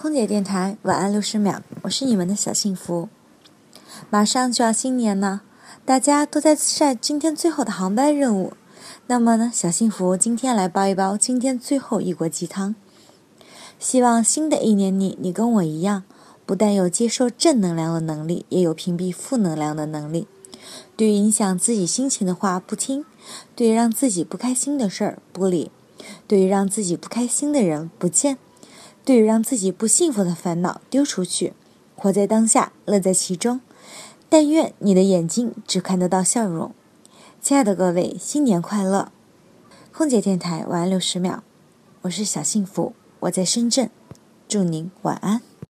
空姐电台晚安六十秒，我是你们的小幸福。马上就要新年了，大家都在晒今天最后的航班任务。那么呢，小幸福今天来煲一煲今天最后一锅鸡汤。希望新的一年里，你跟我一样，不但有接受正能量的能力，也有屏蔽负能量的能力。对于影响自己心情的话不听，对于让自己不开心的事儿不理，对于让自己不开心的人不见。对于让自己不幸福的烦恼丢出去，活在当下，乐在其中。但愿你的眼睛只看得到笑容。亲爱的各位，新年快乐！空姐电台晚安六十秒，我是小幸福，我在深圳，祝您晚安。